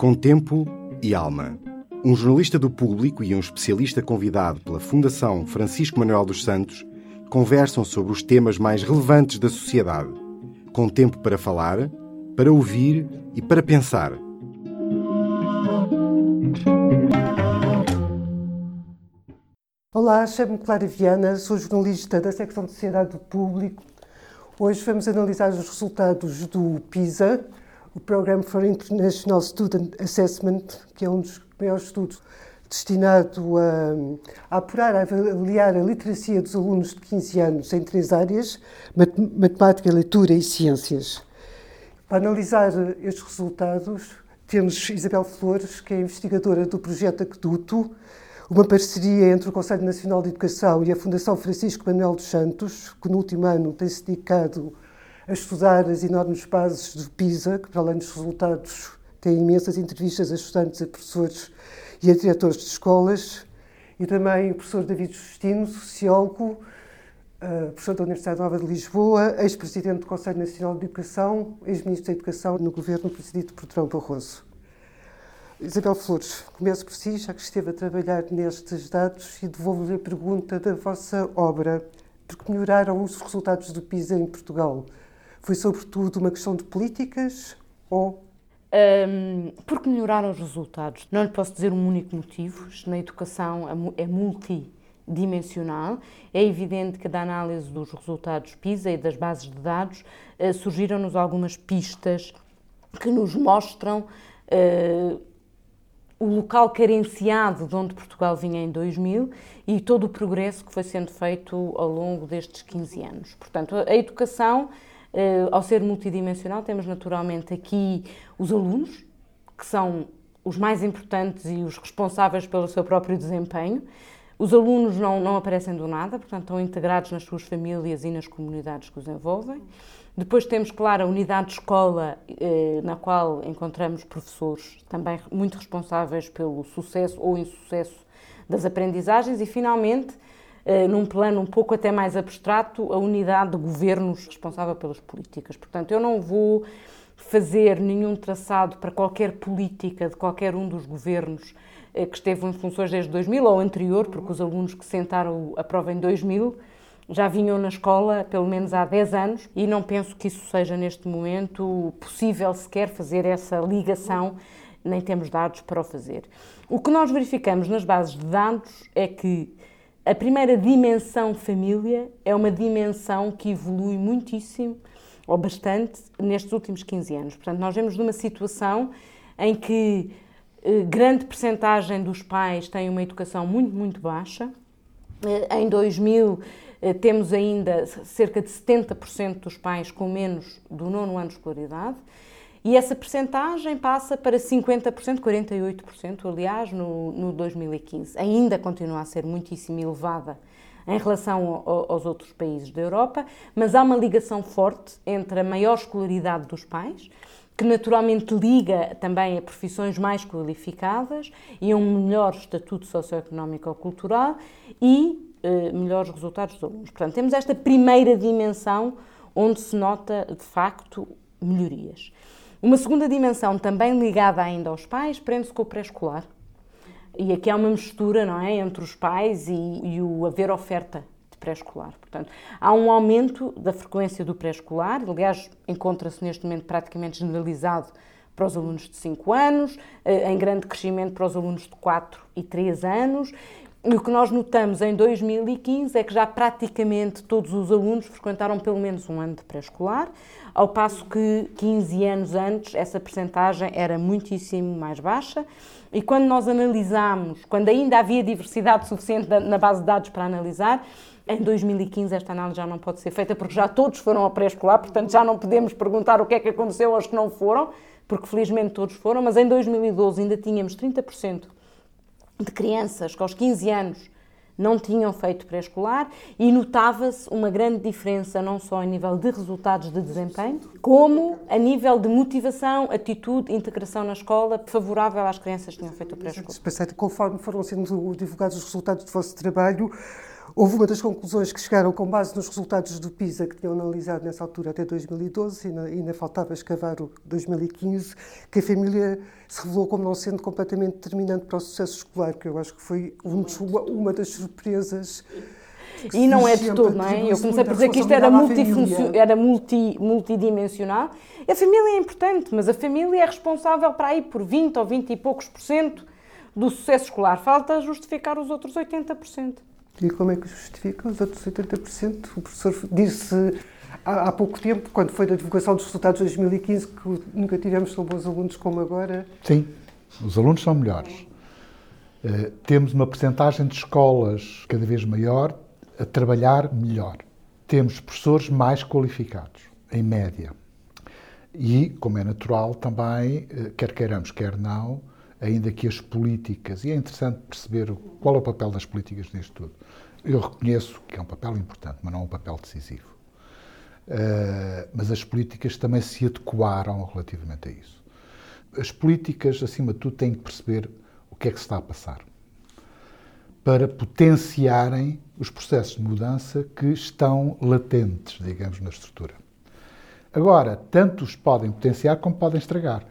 Com tempo e alma. Um jornalista do público e um especialista convidado pela Fundação Francisco Manuel dos Santos conversam sobre os temas mais relevantes da sociedade. Com tempo para falar, para ouvir e para pensar. Olá, chamo-me Clara Viana, sou jornalista da secção de Sociedade do Público. Hoje vamos analisar os resultados do PISA, o Program for International Student Assessment, que é um dos maiores estudos destinado a, a apurar, a avaliar a literacia dos alunos de 15 anos em três áreas: matemática, leitura e ciências. Para analisar estes resultados, temos Isabel Flores, que é investigadora do projeto Aqueduto, uma parceria entre o Conselho Nacional de Educação e a Fundação Francisco Manuel dos Santos, que no último ano tem se dedicado a estudar as enormes bases do PISA, que para além dos resultados tem imensas entrevistas a estudantes, a professores e a diretores de escolas, e também o professor David Justino, sociólogo, uh, professor da Universidade Nova de Lisboa, ex-presidente do Conselho Nacional de Educação, ex-ministro da Educação no governo presidido por Trão Barroso. Isabel Flores, começo por si, já que esteve a trabalhar nestes dados e devolvo-lhe a pergunta da vossa obra. Por que melhoraram os resultados do PISA em Portugal? Foi sobretudo uma questão de políticas ou um, porque melhoraram os resultados. Não lhe posso dizer um único motivo. Na educação é multidimensional. É evidente que da análise dos resultados PISA e das bases de dados uh, surgiram-nos algumas pistas que nos mostram uh, o local carenciado de onde Portugal vinha em 2000 e todo o progresso que foi sendo feito ao longo destes 15 anos. Portanto, a educação, eh, ao ser multidimensional, temos naturalmente aqui os alunos, que são os mais importantes e os responsáveis pelo seu próprio desempenho. Os alunos não, não aparecem do nada, portanto, estão integrados nas suas famílias e nas comunidades que os envolvem. Depois temos, claro, a unidade de escola, eh, na qual encontramos professores também muito responsáveis pelo sucesso ou insucesso das aprendizagens. E, finalmente, eh, num plano um pouco até mais abstrato, a unidade de governos responsável pelas políticas. Portanto, eu não vou fazer nenhum traçado para qualquer política de qualquer um dos governos eh, que esteve em funções desde 2000 ou anterior, porque os alunos que sentaram a prova em 2000 já vinham na escola pelo menos há 10 anos e não penso que isso seja neste momento possível sequer fazer essa ligação, nem temos dados para o fazer. O que nós verificamos nas bases de dados é que a primeira dimensão família é uma dimensão que evolui muitíssimo ou bastante nestes últimos 15 anos. Portanto, nós vemos numa situação em que eh, grande percentagem dos pais têm uma educação muito, muito baixa. Eh, em 2000 eh, temos ainda cerca de 70% dos pais com menos do nono ano de escolaridade e essa percentagem passa para 50%, 48%, aliás, no, no 2015. Ainda continua a ser muitíssimo elevada em relação ao, aos outros países da Europa, mas há uma ligação forte entre a maior escolaridade dos pais, que naturalmente liga também a profissões mais qualificadas e a um melhor estatuto socioeconómico ou cultural e eh, melhores resultados dos alunos. Portanto, temos esta primeira dimensão onde se nota, de facto, melhorias. Uma segunda dimensão, também ligada ainda aos pais, prende-se com o pré-escolar. E aqui há uma mistura, não é, entre os pais e, e o haver oferta de pré-escolar. Portanto, há um aumento da frequência do pré-escolar, aliás, encontra-se neste momento praticamente generalizado para os alunos de 5 anos, eh, em grande crescimento para os alunos de 4 e 3 anos, e o que nós notamos em 2015 é que já praticamente todos os alunos frequentaram pelo menos um ano de pré-escolar, ao passo que 15 anos antes essa percentagem era muitíssimo mais baixa. E quando nós analisamos, quando ainda havia diversidade suficiente na base de dados para analisar, em 2015 esta análise já não pode ser feita porque já todos foram ao pré-escolar, portanto já não podemos perguntar o que é que aconteceu aos que não foram, porque felizmente todos foram, mas em 2012 ainda tínhamos 30% de crianças que aos 15 anos não tinham feito pré-escolar e notava-se uma grande diferença não só a nível de resultados de desempenho, como a nível de motivação, atitude, integração na escola favorável às crianças que tinham feito o pré-escolar. Conforme foram sendo divulgados os resultados do vosso trabalho, Houve uma das conclusões que chegaram com base nos resultados do PISA que tinham analisado nessa altura até 2012, e ainda, faltava escavar o 2015, que a família se revelou como não sendo completamente determinante para o sucesso escolar, que eu acho que foi um, uma das surpresas e não é de todo, não é? Eu comecei por dizer que isto era, era multi, multidimensional. A família é importante, mas a família é responsável para aí por 20 ou 20 e poucos por cento do sucesso escolar. Falta justificar os outros 80%. E como é que justifica os outros 80%? O professor disse há, há pouco tempo, quando foi da divulgação dos resultados de 2015, que nunca tivemos tão bons alunos como agora. Sim, os alunos são melhores. Uh, temos uma percentagem de escolas cada vez maior a trabalhar melhor. Temos professores mais qualificados, em média. E, como é natural, também, uh, quer queiramos, quer não, ainda que as políticas, e é interessante perceber qual é o papel das políticas nisto tudo. Eu reconheço que é um papel importante, mas não é um papel decisivo. Uh, mas as políticas também se adequaram relativamente a isso. As políticas, acima de tudo, têm que perceber o que é que se está a passar para potenciarem os processos de mudança que estão latentes, digamos, na estrutura. Agora, tanto os podem potenciar como podem estragar.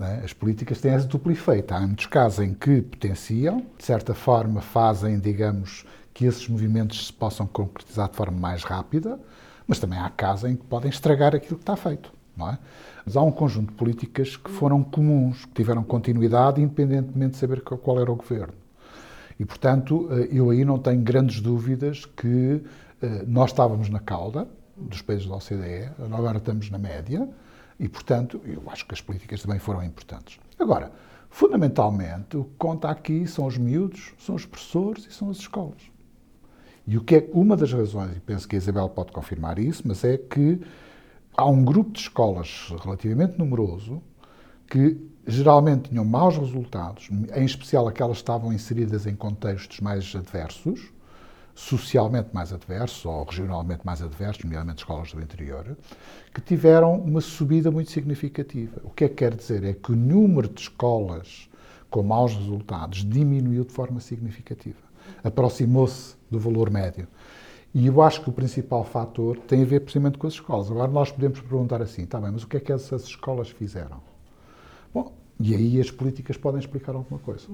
É? As políticas têm esse duplo efeito. Há muitos casos em que potenciam, de certa forma fazem, digamos, que esses movimentos se possam concretizar de forma mais rápida, mas também há casos em que podem estragar aquilo que está feito. Não é? Mas há um conjunto de políticas que foram comuns, que tiveram continuidade, independentemente de saber qual era o governo. E, portanto, eh, eu aí não tenho grandes dúvidas que eh, nós estávamos na cauda dos países da OCDE, agora estamos na média, e, portanto, eu acho que as políticas também foram importantes. Agora, fundamentalmente, o que conta aqui são os miúdos, são os professores e são as escolas. E o que é uma das razões, e penso que a Isabel pode confirmar isso, mas é que há um grupo de escolas relativamente numeroso que geralmente tinham maus resultados, em especial aquelas que estavam inseridas em contextos mais adversos, socialmente mais adversos ou regionalmente mais adversos, nomeadamente escolas do interior, que tiveram uma subida muito significativa. O que é que quer dizer? É que o número de escolas com maus resultados diminuiu de forma significativa. Aproximou-se do valor médio. E eu acho que o principal fator tem a ver precisamente com as escolas. Agora nós podemos perguntar assim, está bem, mas o que é que essas escolas fizeram? Bom, e aí as políticas podem explicar alguma coisa.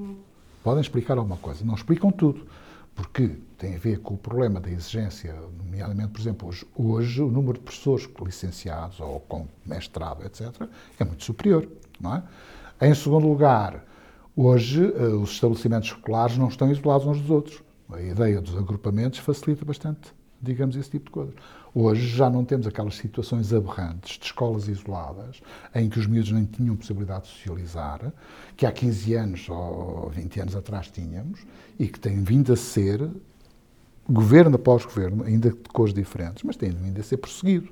Podem explicar alguma coisa. Não explicam tudo porque tem a ver com o problema da exigência, nomeadamente, por exemplo, hoje, hoje o número de professores licenciados ou com mestrado, etc., é muito superior, não é? Em segundo lugar, hoje eh, os estabelecimentos escolares não estão isolados uns dos outros. A ideia dos agrupamentos facilita bastante, digamos, esse tipo de coisas. Hoje já não temos aquelas situações aberrantes de escolas isoladas, em que os miúdos nem tinham possibilidade de socializar, que há 15 anos ou 20 anos atrás tínhamos, e que tem vindo a ser, governo após governo, ainda de cores diferentes, mas tem vindo a ser prosseguido.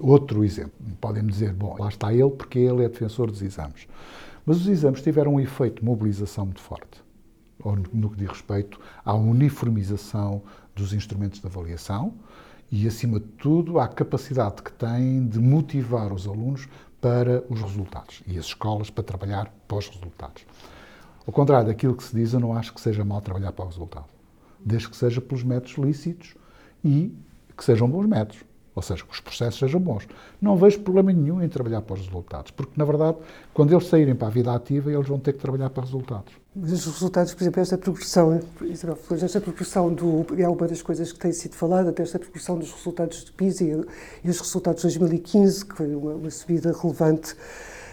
Outro exemplo, podem-me dizer, bom, lá está ele porque ele é defensor dos exames. Mas os exames tiveram um efeito de mobilização muito forte, no que diz respeito à uniformização dos instrumentos de avaliação, e, acima de tudo, à capacidade que têm de motivar os alunos para os resultados e as escolas para trabalhar os resultados. Ao contrário daquilo que se diz, eu não acho que seja mal trabalhar para o resultado, desde que seja pelos métodos lícitos e que sejam bons métodos. Ou seja, que os processos sejam bons. Não vejo problema nenhum em trabalhar para os resultados, porque, na verdade, quando eles saírem para a vida ativa, eles vão ter que trabalhar para resultados. Mas os resultados, por exemplo, esta progressão, esta progressão do, é uma das coisas que tem sido falada, desta progressão dos resultados de PISA e, e os resultados de 2015, que foi uma, uma subida relevante,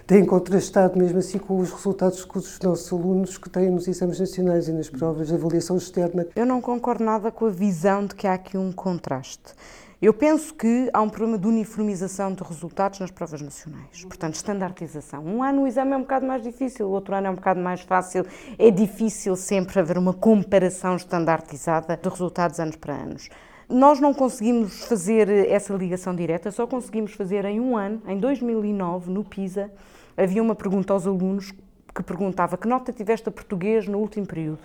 tem contrastado mesmo assim com os resultados que os nossos alunos que têm nos exames nacionais e nas provas de avaliação externa. Eu não concordo nada com a visão de que há aqui um contraste. Eu penso que há um problema de uniformização de resultados nas provas nacionais, portanto, estandartização. Um ano o exame é um bocado mais difícil, o outro ano é um bocado mais fácil. É difícil sempre haver uma comparação estandartizada de resultados anos para anos. Nós não conseguimos fazer essa ligação direta, só conseguimos fazer em um ano, em 2009, no PISA, havia uma pergunta aos alunos que perguntava que nota tiveste a português no último período.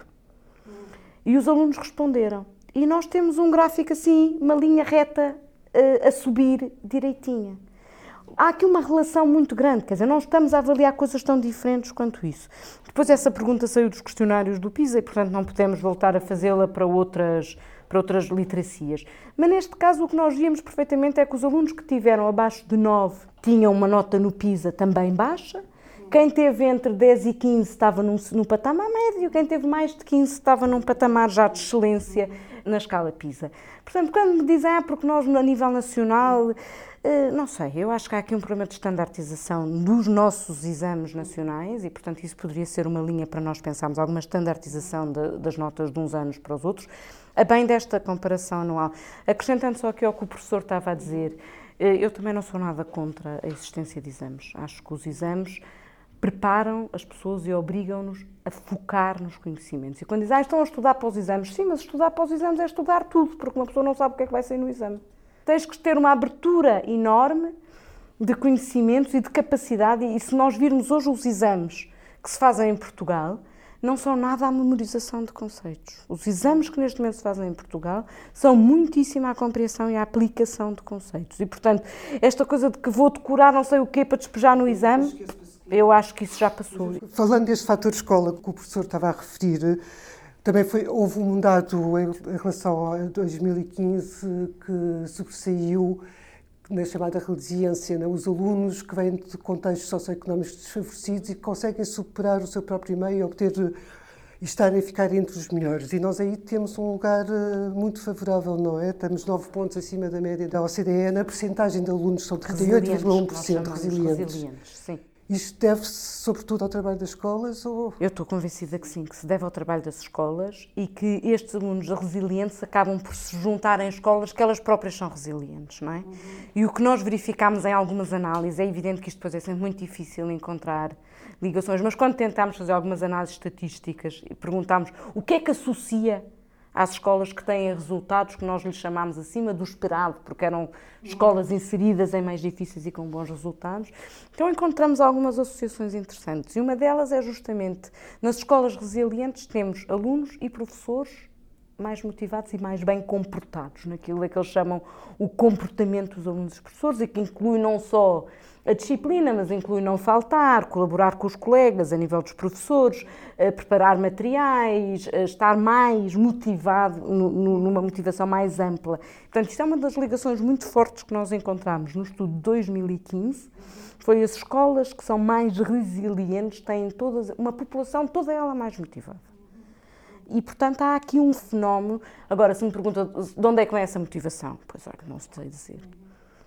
E os alunos responderam e nós temos um gráfico assim, uma linha reta uh, a subir direitinha. Há aqui uma relação muito grande, quer dizer, não estamos a avaliar coisas tão diferentes quanto isso. Depois essa pergunta saiu dos questionários do PISA e, portanto, não podemos voltar a fazê-la para outras, para outras literacias. Mas neste caso o que nós víamos perfeitamente é que os alunos que tiveram abaixo de 9 tinham uma nota no PISA também baixa, quem teve entre 10 e 15 estava num, num patamar médio, quem teve mais de 15 estava num patamar já de excelência na escala PISA. Portanto, quando me dizem, ah, porque nós a nível nacional, eh, não sei, eu acho que há aqui um problema de standardização dos nossos exames nacionais e, portanto, isso poderia ser uma linha para nós pensarmos alguma standardização de, das notas de uns anos para os outros, a bem desta comparação anual. Acrescentando só aqui ao que o professor estava a dizer, eh, eu também não sou nada contra a existência de exames. Acho que os exames preparam as pessoas e obrigam-nos a focar nos conhecimentos. E quando dizem, ah, estão a estudar para os exames, sim, mas estudar para os exames é estudar tudo, porque uma pessoa não sabe o que é que vai sair no exame. Tens que ter uma abertura enorme de conhecimentos e de capacidade, e se nós virmos hoje os exames que se fazem em Portugal, não são nada a memorização de conceitos. Os exames que neste momento se fazem em Portugal são muitíssimo à compreensão e à aplicação de conceitos. E, portanto, esta coisa de que vou decorar não sei o quê para despejar no exame, eu acho que isso já passou. Falando deste fator escola que o professor estava a referir, também foi, houve um dado em, relação a 2015 que sobressaiu na chamada resiliência, né? os alunos que vêm de contextos socioeconómicos desfavorecidos e que conseguem superar o seu próprio meio e obter e estarem a ficar entre os melhores. E nós aí temos um lugar eh, muito favorável, não é? Estamos 9 pontos acima da média da OCDE na percentagem de alunos, são 38,1% resilientes. resilientes. Sim. Isto deve-se, sobretudo, ao trabalho das escolas? Ou... Eu estou convencida que sim, que se deve ao trabalho das escolas e que estes alunos resilientes acabam por se juntar em escolas que elas próprias são resilientes, não é? Uhum. E o que nós verificamos em algumas análises, é evidente que isto depois é sempre muito difícil encontrar ligações, mas quando tentámos fazer algumas análises estatísticas e perguntámos o que é que associa às escolas que têm resultados que nós lhes chamamos acima do esperado, porque eram escolas inseridas em mais difíceis e com bons resultados. Então encontramos algumas associações interessantes e uma delas é justamente nas escolas resilientes temos alunos e professores mais motivados e mais bem comportados naquilo que eles chamam o comportamento dos alunos e professores e que inclui não só a disciplina, mas inclui não faltar, colaborar com os colegas a nível dos professores, preparar materiais, estar mais motivado, numa motivação mais ampla. Portanto, isto é uma das ligações muito fortes que nós encontramos no estudo de 2015. Foi as escolas que são mais resilientes, têm todas, uma população toda ela mais motivada. E, portanto, há aqui um fenómeno. Agora, se me pergunta de onde é que vem essa motivação, pois olha, não sei dizer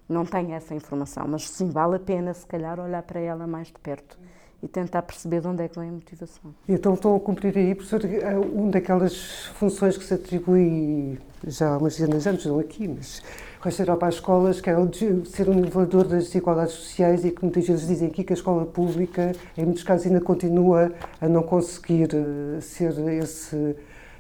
não tenho essa informação, mas sim vale a pena, se calhar, olhar para ela mais de perto e tentar perceber de onde é que vem a motivação. Então estão a cumprir aí, professor, eh, uma daquelas funções que se atribui já há umas dezenas de anos, não aqui, mas Resta Europa às escolas, que é o ser um nivelador das desigualdades sociais e que muitas vezes dizem aqui que a escola pública, em muitos casos, ainda continua a não conseguir eh, ser esse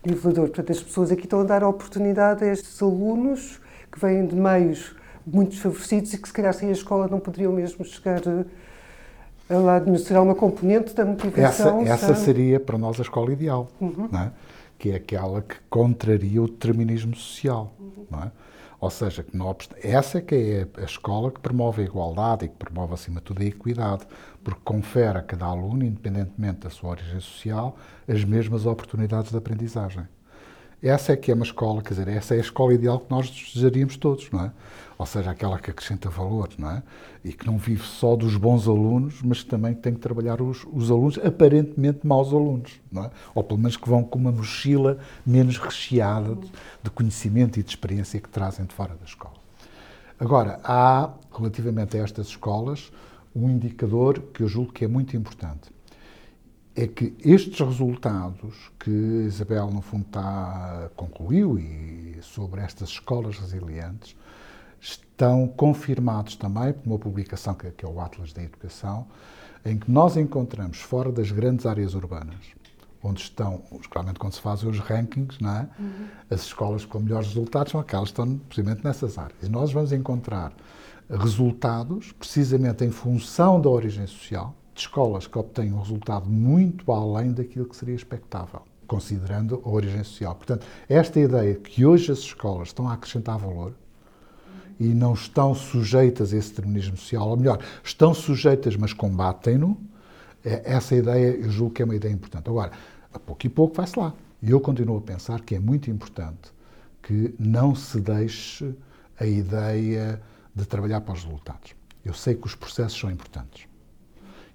nivelador. Portanto, as pessoas aqui estão a dar a oportunidade a estes alunos que vêm de meios muito desfavorecidos e que se calhar sem a escola não poderiam mesmo chegar a, a lá demonstrar uma componente da motivação. Essa, essa seria para nós a escola ideal, uhum. é? que é aquela que contraria o determinismo social. Uhum. Ou seja, que não, essa é que é a escola que promove a igualdade e que promove, acima de tudo, a equidade, porque confere a cada aluno, independentemente da sua origem social, as mesmas oportunidades de aprendizagem. Essa é que é uma escola, quer dizer, essa é a escola ideal que nós desejaríamos todos, não é? Ou seja, aquela que acrescenta valor, não é? E que não vive só dos bons alunos, mas também tem que trabalhar os, os alunos aparentemente maus alunos, não é? Ou pelo menos que vão com uma mochila menos recheada de, de conhecimento e de experiência que trazem de fora da escola. Agora, há, relativamente a estas escolas, um indicador que eu julgo que é muito importante é que estes resultados que Isabel, no fundo, está, concluiu e sobre estas escolas resilientes estão confirmados também por uma publicação que, que é o Atlas da Educação, em que nós encontramos fora das grandes áreas urbanas, onde estão, geralmente quando se fazem os rankings, é? Uhum. as escolas com melhores resultados são aquelas que estão precisamente nessas áreas. E nós vamos encontrar resultados, precisamente em função da origem social, de escolas que obtêm um resultado muito além daquilo que seria expectável, considerando a origem social. Portanto, esta ideia que hoje as escolas estão a acrescentar valor e não estão sujeitas a esse determinismo social, ou melhor, estão sujeitas, mas combatem-no, é, essa ideia eu julgo que é uma ideia importante. Agora, a pouco e pouco vai-se lá. E eu continuo a pensar que é muito importante que não se deixe a ideia de trabalhar para os resultados. Eu sei que os processos são importantes.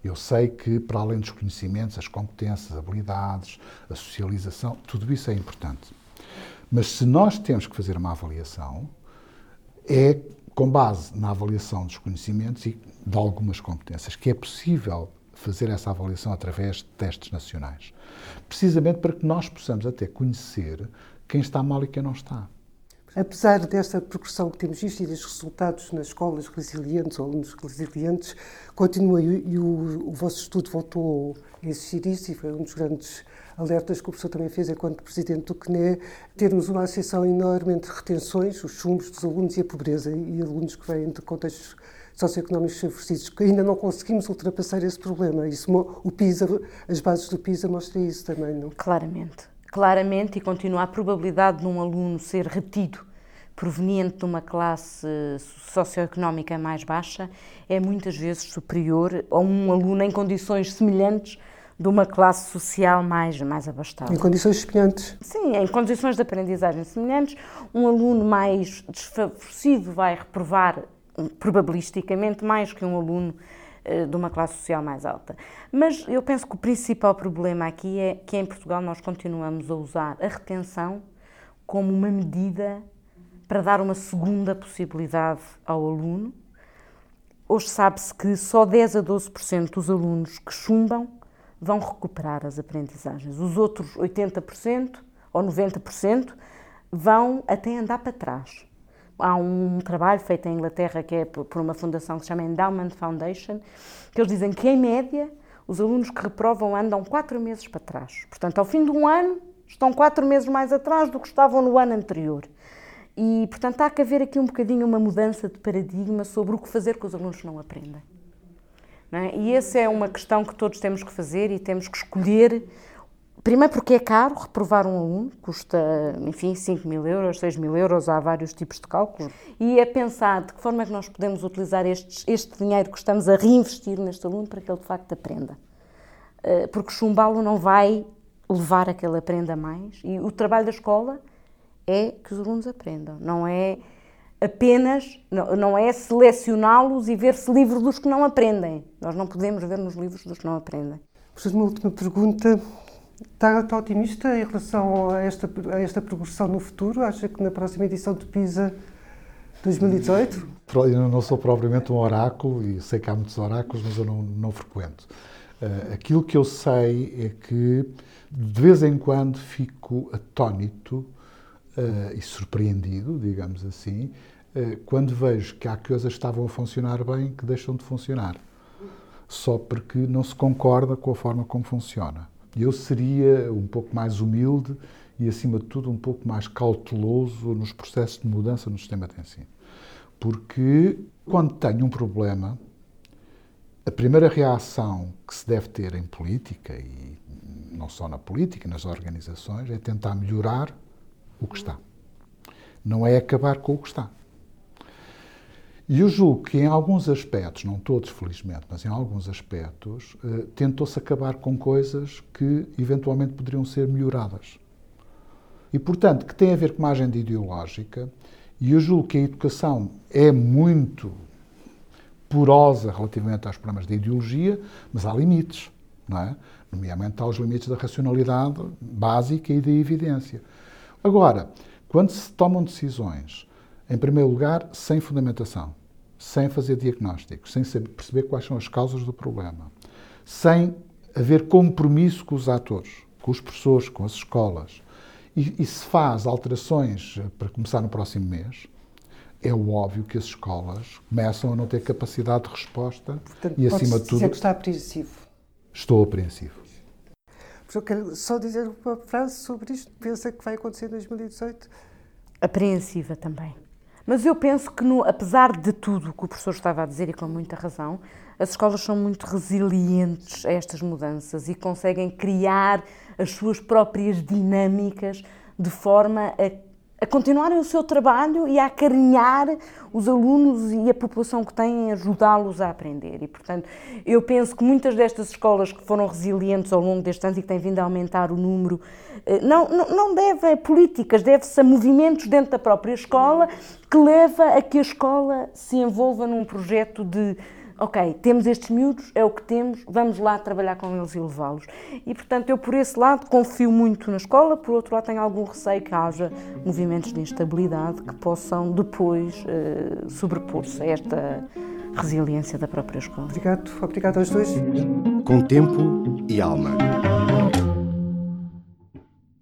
Eu sei que, para além dos conhecimentos, as competências, as habilidades, a socialização, tudo isso é importante. Mas se nós temos que fazer uma avaliação, é com base na avaliação dos conhecimentos e de algumas competências, que é possível fazer essa avaliação através de testes nacionais. Precisamente para que nós possamos até conhecer quem está mal e quem não está. Apesar desta progressão que temos visto e dos resultados nas escolas resilientes, ou alunos resilientes, continua e o, o vosso estudo voltou a insistir isso e foi um dos grandes alertas que o professor também fez enquanto presidente do CNE, termos uma associação enorme entre retenções, os chumbos dos alunos e a pobreza, e alunos que vêm de contextos socioeconómicos favorecidos, que ainda não conseguimos ultrapassar esse problema. Isso, o PISA, as bases do PISA mostram isso também, não? Claramente. Claramente, e continua a probabilidade de um aluno ser retido proveniente de uma classe socioeconómica mais baixa é muitas vezes superior a um aluno em condições semelhantes de uma classe social mais, mais abastada. Em condições semelhantes? Sim, em condições de aprendizagem semelhantes, um aluno mais desfavorecido vai reprovar probabilisticamente mais que um aluno de uma classe social mais alta. Mas eu penso que o principal problema aqui é que em Portugal nós continuamos a usar a retenção como uma medida para dar uma segunda possibilidade ao aluno. Hoje sabe-se que só 10 a 12% dos alunos que chumbam vão recuperar as aprendizagens. Os outros 80% ou 90% vão até andar para trás. Há um trabalho feito em Inglaterra que é por uma fundação que se chama Endowment Foundation, que eles dizem que, em média, os alunos que reprovam andam quatro meses para trás. Portanto, ao fim de um ano, estão quatro meses mais atrás do que estavam no ano anterior. E, portanto, há que haver aqui um bocadinho uma mudança de paradigma sobre o que fazer com os alunos não aprendem. É? E essa é uma questão que todos temos que fazer e temos que escolher. Primeiro, porque é caro reprovar um aluno, custa, enfim, 5 mil euros, 6 mil euros, há vários tipos de cálculos. E é pensar de que forma é que nós podemos utilizar estes, este dinheiro que estamos a reinvestir neste aluno para que ele de facto aprenda. Eh, porque chumbá-lo não vai levar a que ele aprenda mais. E o trabalho da escola é que os alunos aprendam, não é apenas, não, não é selecioná-los e ver-se livre dos que não aprendem. Nós não podemos ver nos livros dos que não aprendem. Professor, uma última pergunta. Está, está, otimista em relação a esta, a esta progressão no futuro? Acha que na próxima edição de PISA 2018? Eu não sou propriamente um oráculo e sei que há muitos oráculos, mas eu não, não frequento. Uh, aquilo que eu sei é que de vez em quando fico atónito uh, e surpreendido, digamos assim, uh, quando vejo que há coisas que estavam a funcionar bem que deixam de funcionar, só porque não se concorda com a forma como funciona. Eu seria um pouco mais humilde e, acima de tudo, um pouco mais cauteloso nos processos de mudança no sistema de ensino. Porque quando tenho um problema, a primeira reação que se deve ter em política, e não só na política, nas organizações, é tentar melhorar o que está. Não é acabar com o que está. E eu julgo que em alguns aspectos, não todos felizmente, mas em alguns aspectos, eh, tentou-se acabar com coisas que eventualmente poderiam ser melhoradas. E, portanto, que tem a ver com uma agenda ideológica, e eu julgo que a educação é muito porosa relativamente aos problemas de ideologia, mas há limites, não é? Nomeadamente há os limites da racionalidade básica e da evidência. Agora, quando se tomam decisões, em primeiro lugar, sem fundamentação, sem fazer diagnósticos, sem saber, perceber quais são as causas do problema, sem haver compromisso com os atores, com os professores, com as escolas, e, e se faz alterações eh, para começar no próximo mês, é óbvio que as escolas começam a não ter capacidade de resposta Portanto, e, acima de tudo. que está apreensivo. Estou apreensivo. Eu quero só dizer uma frase sobre isto. Pensa que vai acontecer em 2018? Apreensiva também. Mas eu penso que, no, apesar de tudo o que o professor estava a dizer, e com muita razão, as escolas são muito resilientes a estas mudanças e conseguem criar as suas próprias dinâmicas de forma a, a continuarem o seu trabalho e a acarinhar os alunos e a população que têm, ajudá-los a aprender. E, portanto, eu penso que muitas destas escolas que foram resilientes ao longo destes anos e que têm vindo a aumentar o número, eh, não, não, não deve a políticas, deve-se a movimentos dentro da própria escola que leva a que a escola se envolva num projeto de ok, temos estes miúdos, é o que temos, vamos lá trabalhar com eles e levá-los. E, portanto, eu por esse lado confio muito na escola, por outro lado tenho algum receio que haja movimentos de instabilidade que possam depois uh, sobrepor-se a esta resiliência da própria escola. Obrigado, obrigado aos dois. Com tempo e alma.